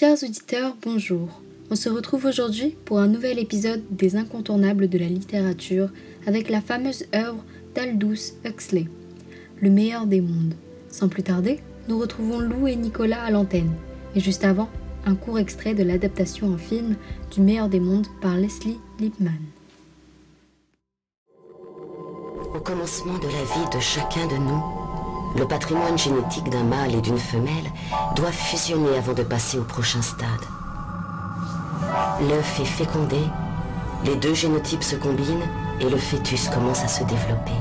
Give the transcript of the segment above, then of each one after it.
Chers auditeurs, bonjour. On se retrouve aujourd'hui pour un nouvel épisode des incontournables de la littérature avec la fameuse œuvre d'Aldous Huxley, Le meilleur des mondes. Sans plus tarder, nous retrouvons Lou et Nicolas à l'antenne. Et juste avant, un court extrait de l'adaptation en film du meilleur des mondes par Leslie Lippman. Au commencement de la vie de chacun de nous, le patrimoine génétique d'un mâle et d'une femelle doit fusionner avant de passer au prochain stade. L'œuf est fécondé, les deux génotypes se combinent et le fœtus commence à se développer.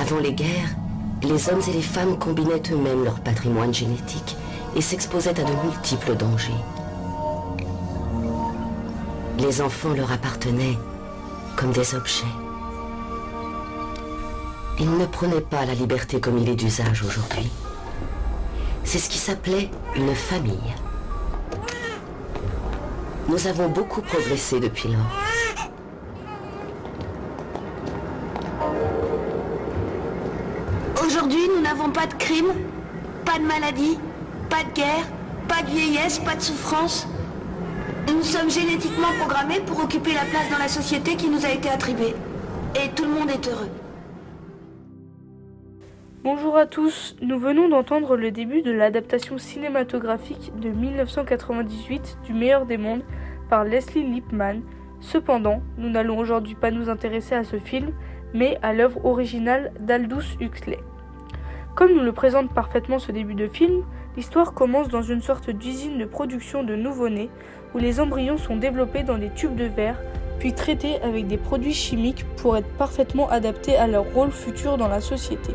Avant les guerres, les hommes et les femmes combinaient eux-mêmes leur patrimoine génétique et s'exposaient à de multiples dangers. Les enfants leur appartenaient comme des objets. Ils ne prenaient pas la liberté comme il est d'usage aujourd'hui. C'est ce qui s'appelait une famille. Nous avons beaucoup progressé depuis lors. Aujourd'hui, nous n'avons pas de crime, pas de maladie, pas de guerre, pas de vieillesse, pas de souffrance. Nous sommes génétiquement programmés pour occuper la place dans la société qui nous a été attribuée. Et tout le monde est heureux. Bonjour à tous, nous venons d'entendre le début de l'adaptation cinématographique de 1998 du meilleur des mondes par Leslie Lippman. Cependant, nous n'allons aujourd'hui pas nous intéresser à ce film, mais à l'œuvre originale d'Aldous Huxley. Comme nous le présente parfaitement ce début de film, l'histoire commence dans une sorte d'usine de production de nouveau-nés où les embryons sont développés dans des tubes de verre puis traités avec des produits chimiques pour être parfaitement adaptés à leur rôle futur dans la société.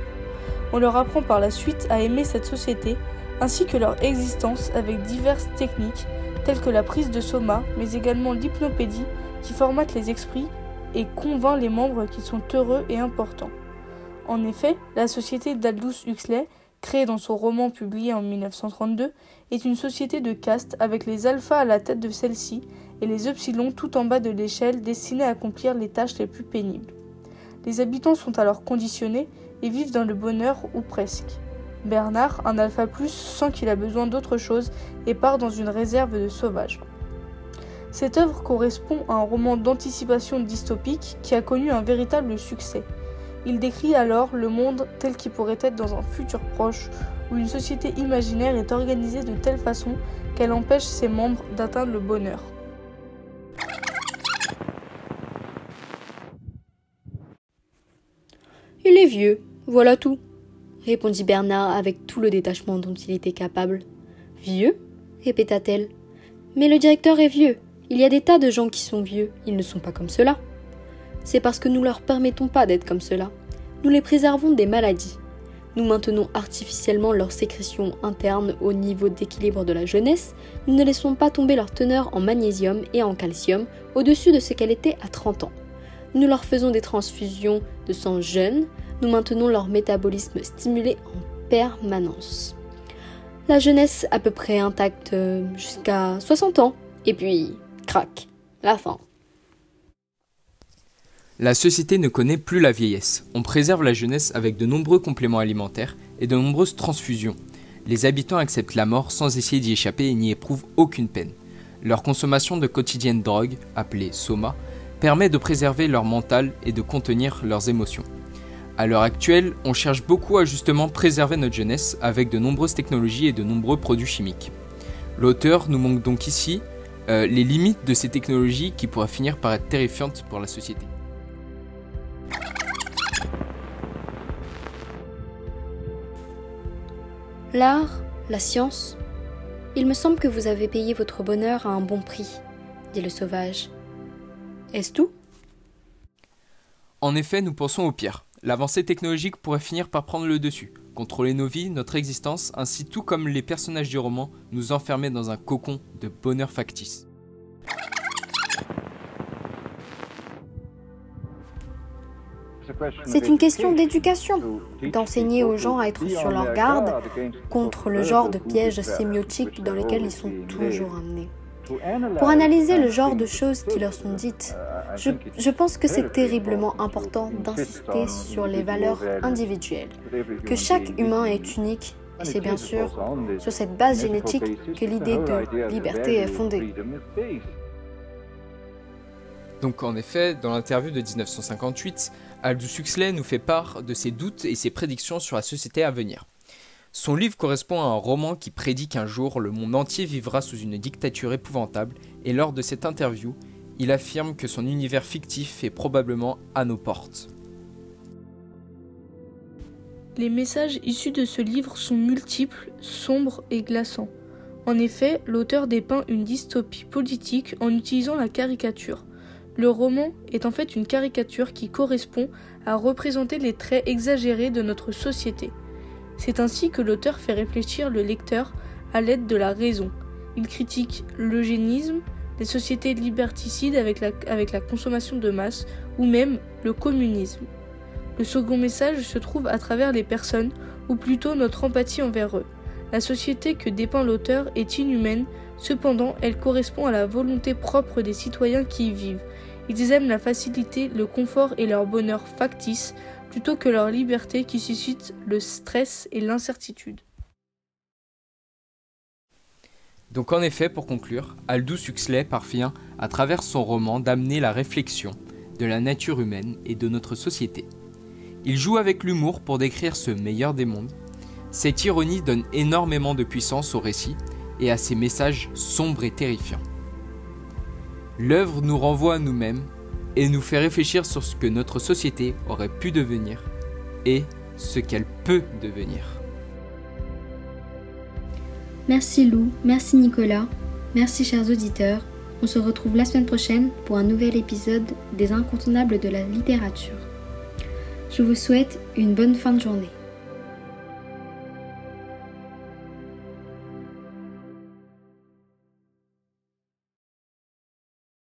On leur apprend par la suite à aimer cette société ainsi que leur existence avec diverses techniques telles que la prise de soma mais également l'hypnopédie qui formate les esprits et convainc les membres qu'ils sont heureux et importants. En effet, la société d'Aldous Huxley, créée dans son roman publié en 1932, est une société de caste avec les alphas à la tête de celle-ci et les epsilons tout en bas de l'échelle destinés à accomplir les tâches les plus pénibles. Les habitants sont alors conditionnés et vivent dans le bonheur ou presque. Bernard, un alpha plus, sent qu'il a besoin d'autre chose et part dans une réserve de sauvages. Cette œuvre correspond à un roman d'anticipation dystopique qui a connu un véritable succès. Il décrit alors le monde tel qu'il pourrait être dans un futur proche, où une société imaginaire est organisée de telle façon qu'elle empêche ses membres d'atteindre le bonheur. Il vieux, voilà tout, répondit Bernard avec tout le détachement dont il était capable. Vieux? répéta-t-elle. Mais le directeur est vieux. Il y a des tas de gens qui sont vieux, ils ne sont pas comme cela. C'est parce que nous ne leur permettons pas d'être comme cela. Nous les préservons des maladies. Nous maintenons artificiellement leur sécrétion interne au niveau d'équilibre de la jeunesse, nous ne laissons pas tomber leur teneur en magnésium et en calcium au-dessus de ce qu'elle était à 30 ans. Nous leur faisons des transfusions de sang jeune, nous maintenons leur métabolisme stimulé en permanence. La jeunesse à peu près intacte jusqu'à 60 ans, et puis, crac, la fin. La société ne connaît plus la vieillesse. On préserve la jeunesse avec de nombreux compléments alimentaires et de nombreuses transfusions. Les habitants acceptent la mort sans essayer d'y échapper et n'y éprouvent aucune peine. Leur consommation de quotidiennes drogues, appelée soma, permet de préserver leur mental et de contenir leurs émotions. À l'heure actuelle, on cherche beaucoup à justement préserver notre jeunesse avec de nombreuses technologies et de nombreux produits chimiques. L'auteur nous montre donc ici euh, les limites de ces technologies qui pourraient finir par être terrifiantes pour la société. L'art, la science. Il me semble que vous avez payé votre bonheur à un bon prix, dit le sauvage. Est-ce tout? En effet, nous pensons au pire. L'avancée technologique pourrait finir par prendre le dessus, contrôler nos vies, notre existence, ainsi tout comme les personnages du roman, nous enfermer dans un cocon de bonheur factice. C'est une question d'éducation, d'enseigner aux gens à être sur leur garde contre le genre de pièges sémiotiques dans lesquels ils sont toujours amenés. Pour analyser le genre de choses qui leur sont dites, je, pense que c'est terriblement important d'insister sur les valeurs individuelles, que chaque humain est unique Et c'est bien sûr sur cette base génétique que l'idée de liberté est fondée. Donc en effet, dans l'interview de 1958, Aldous Huxley nous fait part de ses doutes et ses prédictions sur la société à venir. Son livre correspond à un roman qui prédit qu'un jour le monde entier vivra sous une dictature épouvantable et lors de cette interview, il affirme que son univers fictif est probablement à nos portes. Les messages issus de ce livre sont multiples, sombres et glaçants. En effet, l'auteur dépeint une dystopie politique en utilisant la caricature. Le roman est en fait une caricature qui correspond à représenter les traits exagérés de notre société. C'est ainsi que l'auteur fait réfléchir le lecteur à l'aide de la raison. Il critique l'eugénisme, les sociétés liberticides avec la, consommation de masse ou même le communisme. Le second message se trouve à travers les personnes, ou plutôt notre empathie envers eux. La société que dépeint l'auteur est inhumaine, cependant elle correspond à la volonté propre des citoyens qui y vivent. Ils aiment la facilité, le confort et leur bonheur factice, plutôt que leur liberté qui suscite le stress et l'incertitude. Donc en effet, pour conclure, Aldous Huxley parvient, à travers son roman, d'amener la réflexion de la nature humaine et de notre société. Il joue avec l'humour pour décrire ce meilleur des mondes. Cette ironie donne énormément de puissance au récit et à ses messages sombres et terrifiants. L'œuvre nous renvoie à nous-mêmes et nous fait réfléchir sur ce que notre société aurait pu devenir et ce qu'elle peut devenir. Merci Lou, merci Nicolas, merci chers auditeurs. On se retrouve la semaine prochaine pour un nouvel épisode des incontournables de la littérature. Je vous souhaite une bonne fin de journée.